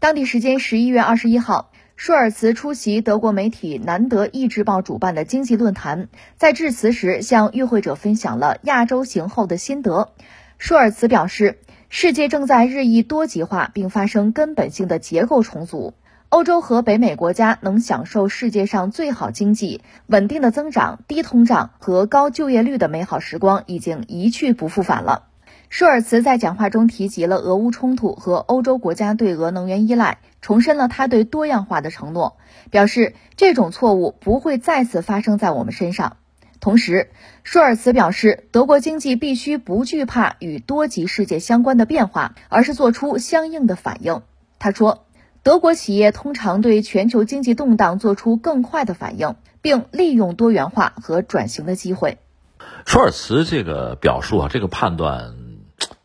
当地时间十一月二十一号，舒尔茨出席德国媒体《南德意志报》主办的经济论坛，在致辞时向与会者分享了亚洲行后的心得。舒尔茨表示，世界正在日益多极化，并发生根本性的结构重组。欧洲和北美国家能享受世界上最好经济、稳定的增长、低通胀和高就业率的美好时光已经一去不复返了。舒尔茨在讲话中提及了俄乌冲突和欧洲国家对俄能源依赖，重申了他对多样化的承诺，表示这种错误不会再次发生在我们身上。同时，舒尔茨表示，德国经济必须不惧怕与多极世界相关的变化，而是做出相应的反应。他说。德国企业通常对全球经济动荡做出更快的反应，并利用多元化和转型的机会。舒尔茨这个表述啊，这个判断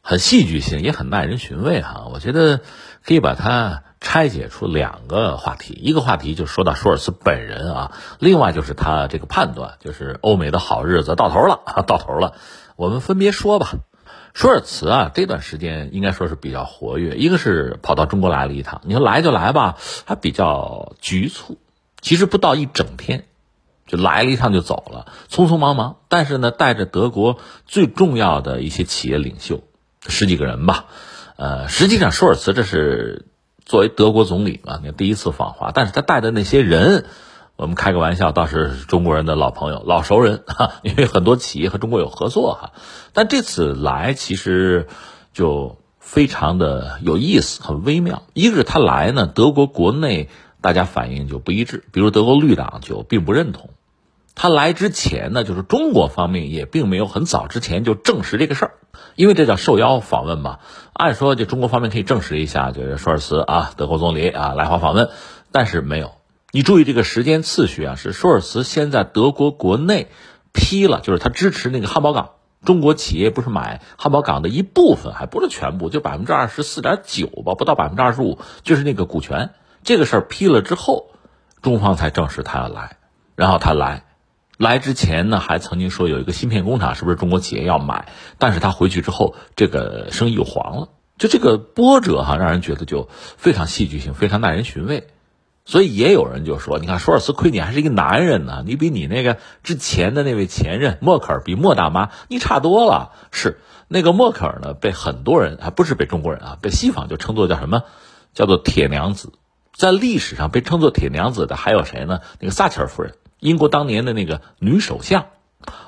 很戏剧性，也很耐人寻味哈。我觉得可以把它拆解出两个话题，一个话题就说到舒尔茨本人啊，另外就是他这个判断，就是欧美的好日子到头了，到头了。我们分别说吧。舒尔茨啊，这段时间应该说是比较活跃。一个是跑到中国来了一趟，你说来就来吧，还比较局促。其实不到一整天，就来了一趟就走了，匆匆忙忙。但是呢，带着德国最重要的一些企业领袖，十几个人吧。呃，实际上舒尔茨这是作为德国总理嘛，你第一次访华，但是他带的那些人。我们开个玩笑，倒是中国人的老朋友、老熟人哈，因为很多企业和中国有合作哈。但这次来其实就非常的有意思，很微妙。一个是他来呢，德国国内大家反应就不一致，比如德国绿党就并不认同。他来之前呢，就是中国方面也并没有很早之前就证实这个事儿，因为这叫受邀访问嘛。按说就中国方面可以证实一下，就是舒尔茨啊，德国总理啊来华访问，但是没有。你注意这个时间次序啊，是舒尔茨先在德国国内批了，就是他支持那个汉堡港，中国企业不是买汉堡港的一部分，还不是全部，就百分之二十四点九吧，不到百分之二十五，就是那个股权。这个事儿批了之后，中方才证实他要来，然后他来，来之前呢还曾经说有一个芯片工厂是不是中国企业要买，但是他回去之后这个生意又黄了，就这个波折哈，让人觉得就非常戏剧性，非常耐人寻味。所以也有人就说：“你看，舒尔茨亏你还是一个男人呢，你比你那个之前的那位前任默克尔比莫大妈你差多了。”是那个默克尔呢，被很多人还不是被中国人啊，被西方就称作叫什么？叫做铁娘子。在历史上被称作铁娘子的还有谁呢？那个撒切尔夫人，英国当年的那个女首相。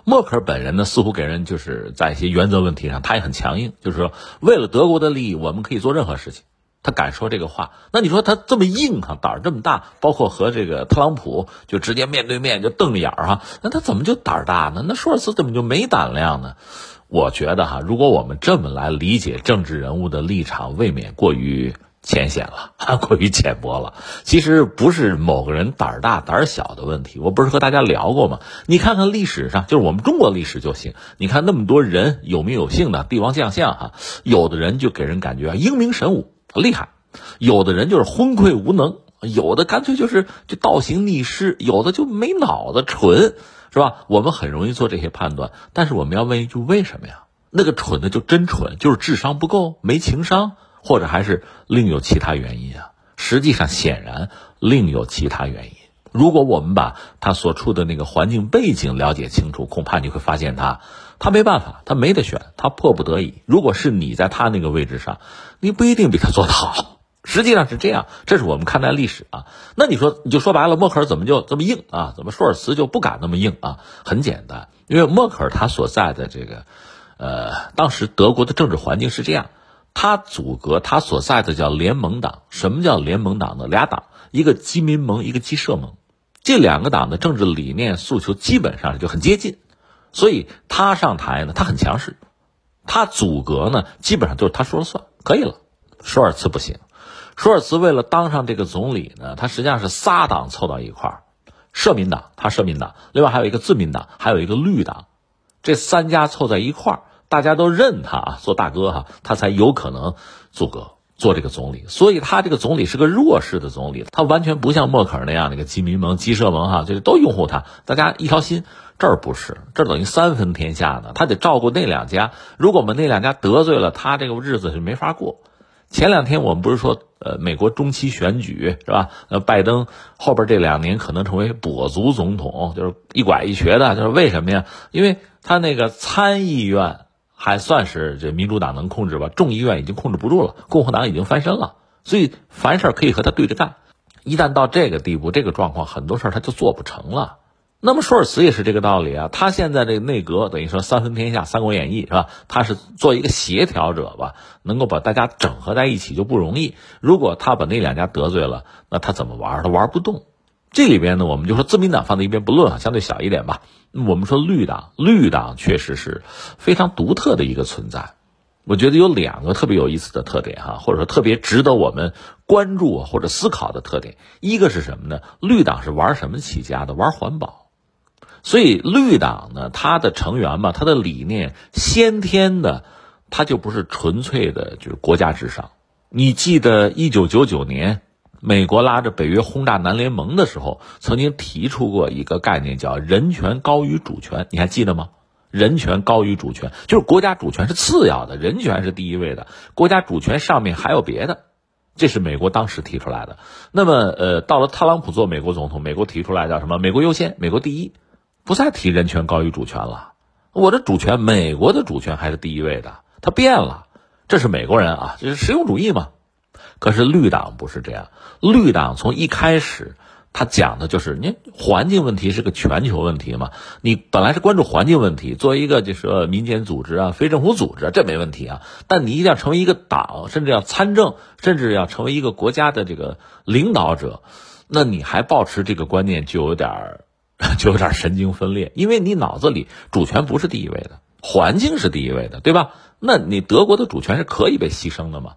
默克尔本人呢，似乎给人就是在一些原则问题上，他也很强硬，就是说为了德国的利益，我们可以做任何事情。他敢说这个话，那你说他这么硬哈，胆儿这么大，包括和这个特朗普就直接面对面就瞪着眼儿哈，那他怎么就胆儿大呢？那舒尔茨怎么就没胆量呢？我觉得哈，如果我们这么来理解政治人物的立场，未免过于浅显了，过于浅薄了。其实不是某个人胆儿大胆儿小的问题，我不是和大家聊过吗？你看看历史上，就是我们中国历史就行。你看那么多人有名有姓的帝王将相哈，有的人就给人感觉英明神武。厉害，有的人就是昏聩无能，有的干脆就是就倒行逆施，有的就没脑子，蠢，是吧？我们很容易做这些判断，但是我们要问一句：为什么呀？那个蠢的就真蠢，就是智商不够，没情商，或者还是另有其他原因啊？实际上，显然另有其他原因。如果我们把他所处的那个环境背景了解清楚，恐怕你会发现他。他没办法，他没得选，他迫不得已。如果是你在他那个位置上，你不一定比他做得好。实际上是这样，这是我们看待历史啊。那你说，你就说白了，默克尔怎么就这么硬啊？怎么舒尔茨就不敢那么硬啊？很简单，因为默克尔他所在的这个，呃，当时德国的政治环境是这样，他阻隔他所在的叫联盟党。什么叫联盟党呢？俩党，一个基民盟，一个基社盟，这两个党的政治理念诉求基本上就很接近。所以他上台呢，他很强势，他阻隔呢，基本上就是他说了算，可以了。舒尔茨不行，舒尔茨为了当上这个总理呢，他实际上是仨党凑到一块儿，社民党，他社民党，另外还有一个自民党，还有一个绿党，这三家凑在一块儿，大家都认他啊，做大哥哈，他才有可能阻隔。做这个总理，所以他这个总理是个弱势的总理，他完全不像默克尔那样那个基民盟、基社盟哈，就是都拥护他，大家一条心。这儿不是，这儿等于三分天下呢，他得照顾那两家。如果我们那两家得罪了他，这个日子是没法过。前两天我们不是说，呃，美国中期选举是吧？呃，拜登后边这两年可能成为跛足总统，就是一拐一瘸的，就是为什么呀？因为他那个参议院还算是这民主党能控制吧，众议院已经控制不住了，共和党已经翻身了，所以凡事可以和他对着干。一旦到这个地步，这个状况，很多事儿他就做不成了。那么舒尔茨也是这个道理啊，他现在这个内阁等于说三分天下，《三国演义》是吧？他是做一个协调者吧，能够把大家整合在一起就不容易。如果他把那两家得罪了，那他怎么玩？他玩不动。这里边呢，我们就说自民党放在一边不论啊，相对小一点吧。我们说绿党，绿党确实是非常独特的一个存在。我觉得有两个特别有意思的特点哈，或者说特别值得我们关注或者思考的特点。一个是什么呢？绿党是玩什么起家的？玩环保。所以绿党呢，它的成员嘛，它的理念先天的，它就不是纯粹的，就是国家至上。你记得一九九九年，美国拉着北约轰炸南联盟的时候，曾经提出过一个概念，叫人权高于主权。你还记得吗？人权高于主权，就是国家主权是次要的，人权是第一位的。国家主权上面还有别的，这是美国当时提出来的。那么，呃，到了特朗普做美国总统，美国提出来叫什么？美国优先，美国第一。不再提人权高于主权了，我的主权，美国的主权还是第一位的。他变了，这是美国人啊，这是实用主义嘛。可是绿党不是这样，绿党从一开始，他讲的就是你环境问题是个全球问题嘛。你本来是关注环境问题，作为一个就是民间组织啊、非政府组织，这没问题啊。但你一定要成为一个党，甚至要参政，甚至要成为一个国家的这个领导者，那你还保持这个观念，就有点儿。就有点神经分裂，因为你脑子里主权不是第一位的，环境是第一位的，对吧？那你德国的主权是可以被牺牲的吗？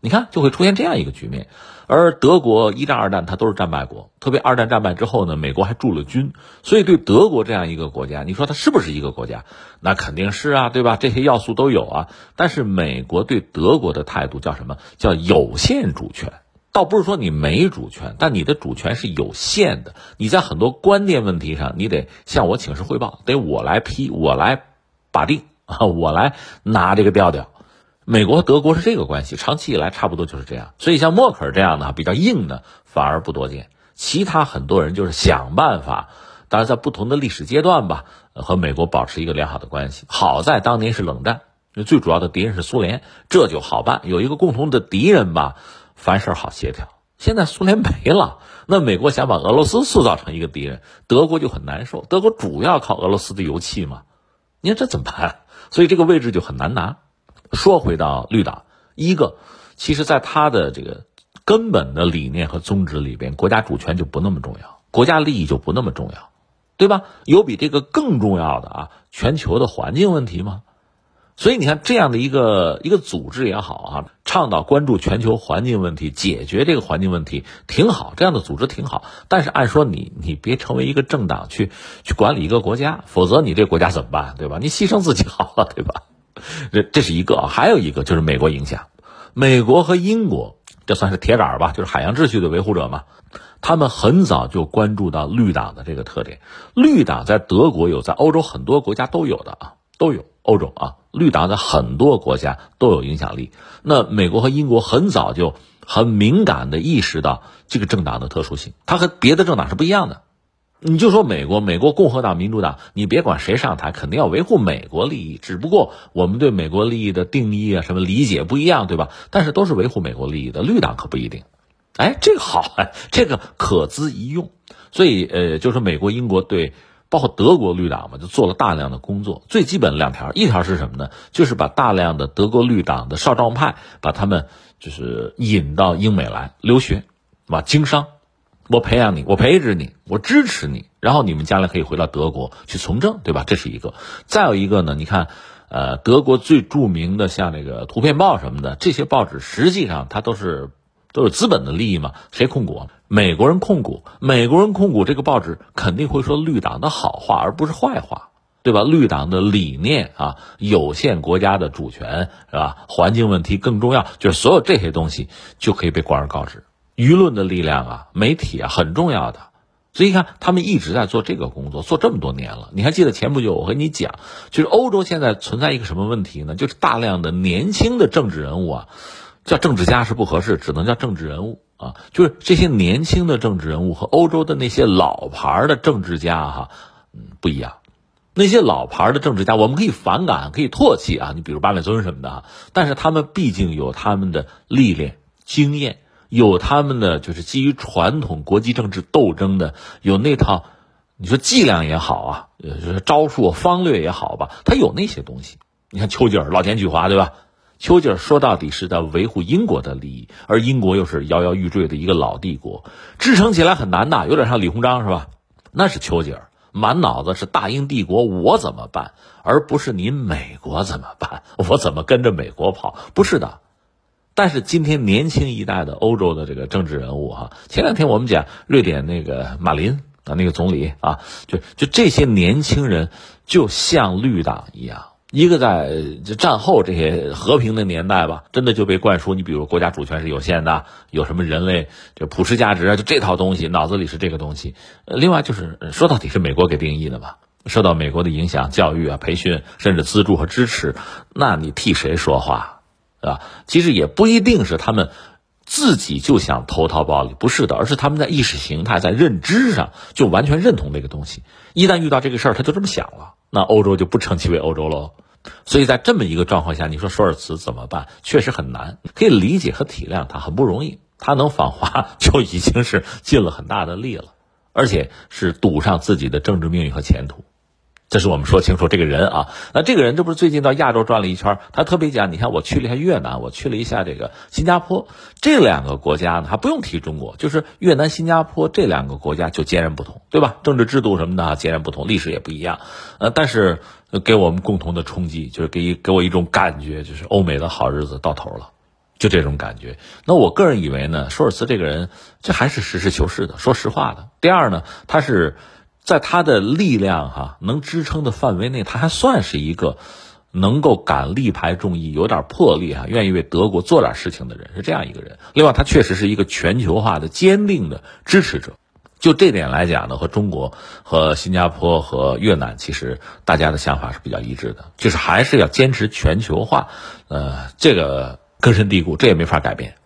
你看就会出现这样一个局面。而德国一战、二战它都是战败国，特别二战战败之后呢，美国还驻了军，所以对德国这样一个国家，你说它是不是一个国家？那肯定是啊，对吧？这些要素都有啊。但是美国对德国的态度叫什么？叫有限主权。倒不是说你没主权，但你的主权是有限的。你在很多关键问题上，你得向我请示汇报，得我来批，我来把定啊，我来拿这个调调。美国和德国是这个关系，长期以来差不多就是这样。所以像默克尔这样的比较硬的反而不多见。其他很多人就是想办法，当然在不同的历史阶段吧，和美国保持一个良好的关系。好在当年是冷战，最主要的敌人是苏联，这就好办，有一个共同的敌人吧。凡事好协调。现在苏联没了，那美国想把俄罗斯塑造成一个敌人，德国就很难受。德国主要靠俄罗斯的油气嘛，你看这怎么办？所以这个位置就很难拿。说回到绿党，一个，其实在他的这个根本的理念和宗旨里边，国家主权就不那么重要，国家利益就不那么重要，对吧？有比这个更重要的啊，全球的环境问题吗？所以你看，这样的一个一个组织也好啊，倡导关注全球环境问题，解决这个环境问题挺好，这样的组织挺好。但是按说你你别成为一个政党去去管理一个国家，否则你这国家怎么办，对吧？你牺牲自己好了，对吧？这这是一个，啊还有一个就是美国影响，美国和英国这算是铁杆吧，就是海洋秩序的维护者嘛。他们很早就关注到绿党的这个特点，绿党在德国有，在欧洲很多国家都有的啊，都有。欧洲啊，绿党在很多国家都有影响力。那美国和英国很早就很敏感的意识到这个政党的特殊性，它和别的政党是不一样的。你就说美国，美国共和党、民主党，你别管谁上台，肯定要维护美国利益。只不过我们对美国利益的定义啊，什么理解不一样，对吧？但是都是维护美国利益的。绿党可不一定。哎，这个好，哎，这个可资一用。所以，呃，就是美国、英国对。包括德国绿党嘛，就做了大量的工作。最基本两条，一条是什么呢？就是把大量的德国绿党的少壮派，把他们就是引到英美来留学，吧，经商。我培养你，我培植你，我支持你，然后你们将来可以回到德国去从政，对吧？这是一个。再有一个呢，你看，呃，德国最著名的像那个《图片报》什么的这些报纸，实际上它都是。都是资本的利益嘛？谁控股？美国人控股。美国人控股这个报纸，肯定会说绿党的好话，而不是坏话，对吧？绿党的理念啊，有限国家的主权是吧？环境问题更重要，就是所有这些东西就可以被广而告之。舆论的力量啊，媒体啊，很重要的。所以你看，他们一直在做这个工作，做这么多年了。你还记得前不久我和你讲，就是欧洲现在存在一个什么问题呢？就是大量的年轻的政治人物啊。叫政治家是不合适，只能叫政治人物啊。就是这些年轻的政治人物和欧洲的那些老牌的政治家哈，嗯，不一样。那些老牌的政治家，我们可以反感，可以唾弃啊。你比如巴列尊什么的，但是他们毕竟有他们的历练、经验，有他们的就是基于传统国际政治斗争的有那套。你说伎俩也好啊，呃，招数方略也好吧，他有那些东西。你看丘吉尔老奸巨猾，对吧？丘吉尔说到底是在维护英国的利益，而英国又是摇摇欲坠的一个老帝国，支撑起来很难的，有点像李鸿章是吧？那是丘吉尔，满脑子是大英帝国我怎么办，而不是您美国怎么办，我怎么跟着美国跑？不是的。但是今天年轻一代的欧洲的这个政治人物哈，前两天我们讲瑞典那个马林。啊，那个总理啊，就就这些年轻人，就像绿党一样，一个在战后这些和平的年代吧，真的就被灌输，你比如国家主权是有限的，有什么人类就普世价值啊，就这套东西，脑子里是这个东西。另外就是说到底是美国给定义的嘛，受到美国的影响，教育啊、培训，甚至资助和支持，那你替谁说话，啊？其实也不一定是他们。自己就想投桃报李，不是的，而是他们在意识形态、在认知上就完全认同这个东西。一旦遇到这个事儿，他就这么想了，那欧洲就不称其为欧洲喽。所以在这么一个状况下，你说舒尔茨怎么办？确实很难，可以理解和体谅他，很不容易。他能访华就已经是尽了很大的力了，而且是赌上自己的政治命运和前途。这是我们说清楚这个人啊，那这个人这不是最近到亚洲转了一圈？他特别讲，你看我去了一下越南，我去了一下这个新加坡，这两个国家呢，还不用提中国，就是越南、新加坡这两个国家就截然不同，对吧？政治制度什么的截然不同，历史也不一样，呃，但是给我们共同的冲击就是给给我一种感觉，就是欧美的好日子到头了，就这种感觉。那我个人以为呢，舒尔茨这个人这还是实事求是的，说实话的。第二呢，他是。在他的力量哈能支撑的范围内，他还算是一个能够敢力排众议、有点魄力哈，愿意为德国做点事情的人，是这样一个人。另外，他确实是一个全球化的坚定的支持者。就这点来讲呢，和中国、和新加坡、和越南，其实大家的想法是比较一致的，就是还是要坚持全球化。呃，这个根深蒂固，这也没法改变。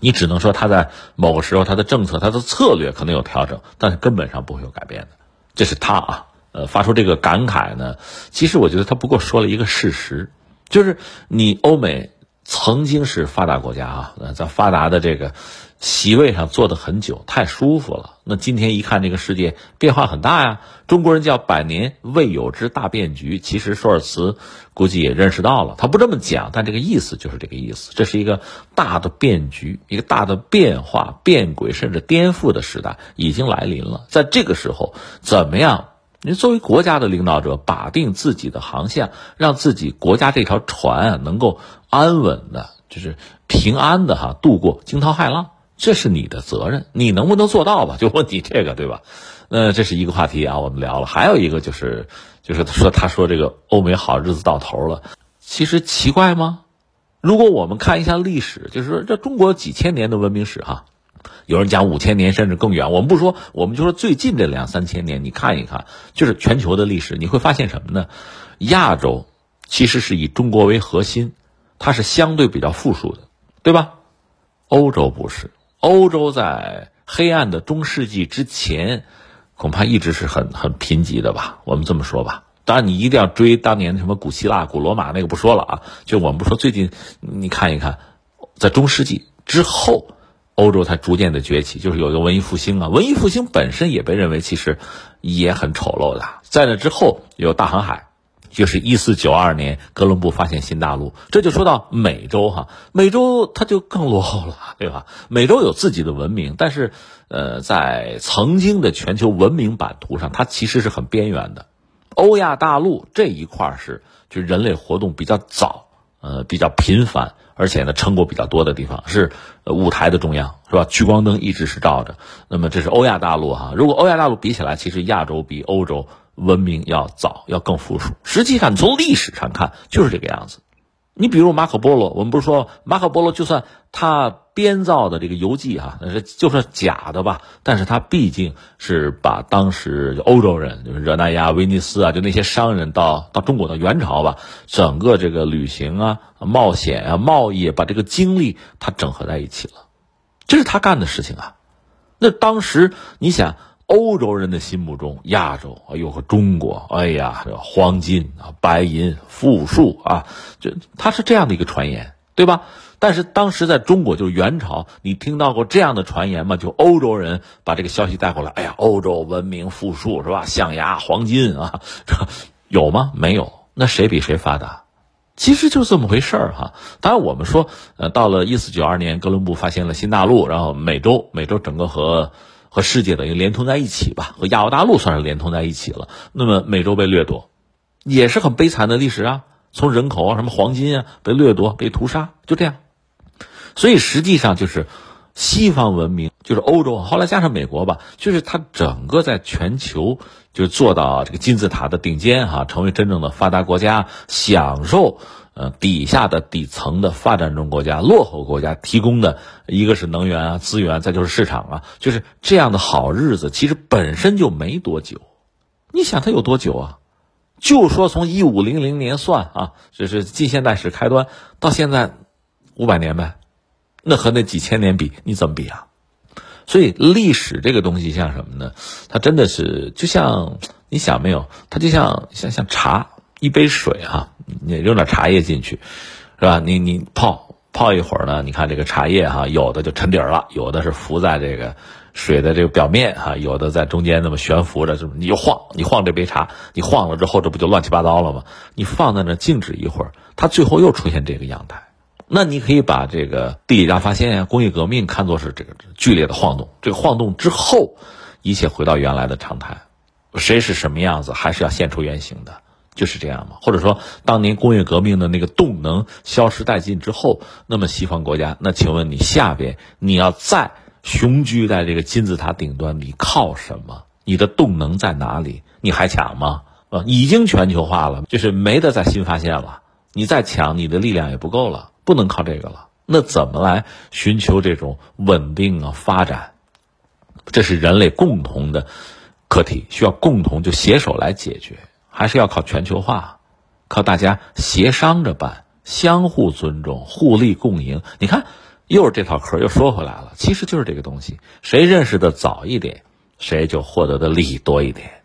你只能说他在某个时候他的政策、他的策略可能有调整，但是根本上不会有改变的。这是他啊，呃，发出这个感慨呢。其实我觉得他不过说了一个事实，就是你欧美曾经是发达国家啊，在发达的这个席位上坐的很久，太舒服了。那今天一看这个世界变化很大呀，中国人叫百年未有之大变局。其实舒尔茨估计也认识到了，他不这么讲，但这个意思就是这个意思。这是一个大的变局，一个大的变化、变轨甚至颠覆的时代已经来临了。在这个时候，怎么样？您作为国家的领导者，把定自己的航向，让自己国家这条船啊能够安稳的，就是平安的哈度过惊涛骇浪。这是你的责任，你能不能做到吧？就问你这个，对吧？呃，这是一个话题啊，我们聊了。还有一个就是，就是说，他说这个欧美好日子到头了，其实奇怪吗？如果我们看一下历史，就是说这中国几千年的文明史哈，有人讲五千年甚至更远，我们不说，我们就说最近这两三千年，你看一看，就是全球的历史，你会发现什么呢？亚洲其实是以中国为核心，它是相对比较富庶的，对吧？欧洲不是。欧洲在黑暗的中世纪之前，恐怕一直是很很贫瘠的吧？我们这么说吧。当然，你一定要追当年什么古希腊、古罗马那个不说了啊。就我们不说，最近你看一看，在中世纪之后，欧洲才逐渐的崛起，就是有一个文艺复兴啊。文艺复兴本身也被认为其实也很丑陋的。在那之后，有大航海。就是一四九二年，哥伦布发现新大陆，这就说到美洲哈，美洲它就更落后了，对吧？美洲有自己的文明，但是，呃，在曾经的全球文明版图上，它其实是很边缘的。欧亚大陆这一块是就人类活动比较早，呃，比较频繁，而且呢，成果比较多的地方，是舞台的中央，是吧？聚光灯一直是照着。那么这是欧亚大陆哈，如果欧亚大陆比起来，其实亚洲比欧洲。文明要早，要更富庶。实际上，从历史上看就是这个样子。你比如马可波罗，我们不是说马可波罗就算他编造的这个游记啊，那是就算假的吧，但是他毕竟是把当时欧洲人，就是热那亚、威尼斯啊，就那些商人到到中国的元朝吧，整个这个旅行啊、冒险啊、贸易，把这个经历他整合在一起了，这是他干的事情啊。那当时你想。欧洲人的心目中，亚洲，哎呦和中国，哎呀，这黄金啊，白银、富庶啊，就他是这样的一个传言，对吧？但是当时在中国，就是元朝，你听到过这样的传言吗？就欧洲人把这个消息带过来，哎呀，欧洲文明富庶是吧？象牙、黄金啊，有吗？没有。那谁比谁发达？其实就这么回事儿哈。当然，我们说，呃，到了一四九二年，哥伦布发现了新大陆，然后美洲，美洲整个和。和世界等于连通在一起吧，和亚欧大陆算是连通在一起了。那么美洲被掠夺，也是很悲惨的历史啊。从人口啊，什么黄金啊，被掠夺、被屠杀，就这样。所以实际上就是西方文明，就是欧洲，后来加上美国吧，就是它整个在全球就做到这个金字塔的顶尖哈，成为真正的发达国家，享受。呃，底下的底层的发展中国家、落后国家提供的一个是能源啊、资源，再就是市场啊，就是这样的好日子，其实本身就没多久。你想它有多久啊？就说从一五零零年算啊，这是近现代史开端到现在五百年呗，那和那几千年比，你怎么比啊？所以历史这个东西像什么呢？它真的是就像你想没有？它就像像像茶。一杯水啊，你扔点茶叶进去，是吧？你你泡泡一会儿呢，你看这个茶叶哈，有的就沉底儿了，有的是浮在这个水的这个表面哈，有的在中间那么悬浮着，是不？你就晃，你晃这杯茶，你晃了之后，这不就乱七八糟了吗？你放在那静止一会儿，它最后又出现这个样态。那你可以把这个地理大发现呀、工业革命看作是这个剧烈的晃动，这个晃动之后，一切回到原来的常态，谁是什么样子，还是要现出原形的。就是这样嘛，或者说，当年工业革命的那个动能消失殆尽之后，那么西方国家，那请问你下边你要再雄居在这个金字塔顶端，你靠什么？你的动能在哪里？你还抢吗？啊，已经全球化了，就是没得再新发现了。你再抢，你的力量也不够了，不能靠这个了。那怎么来寻求这种稳定啊发展？这是人类共同的课题，需要共同就携手来解决。还是要靠全球化，靠大家协商着办，相互尊重，互利共赢。你看，又是这套壳，又说回来了，其实就是这个东西，谁认识的早一点，谁就获得的利益多一点。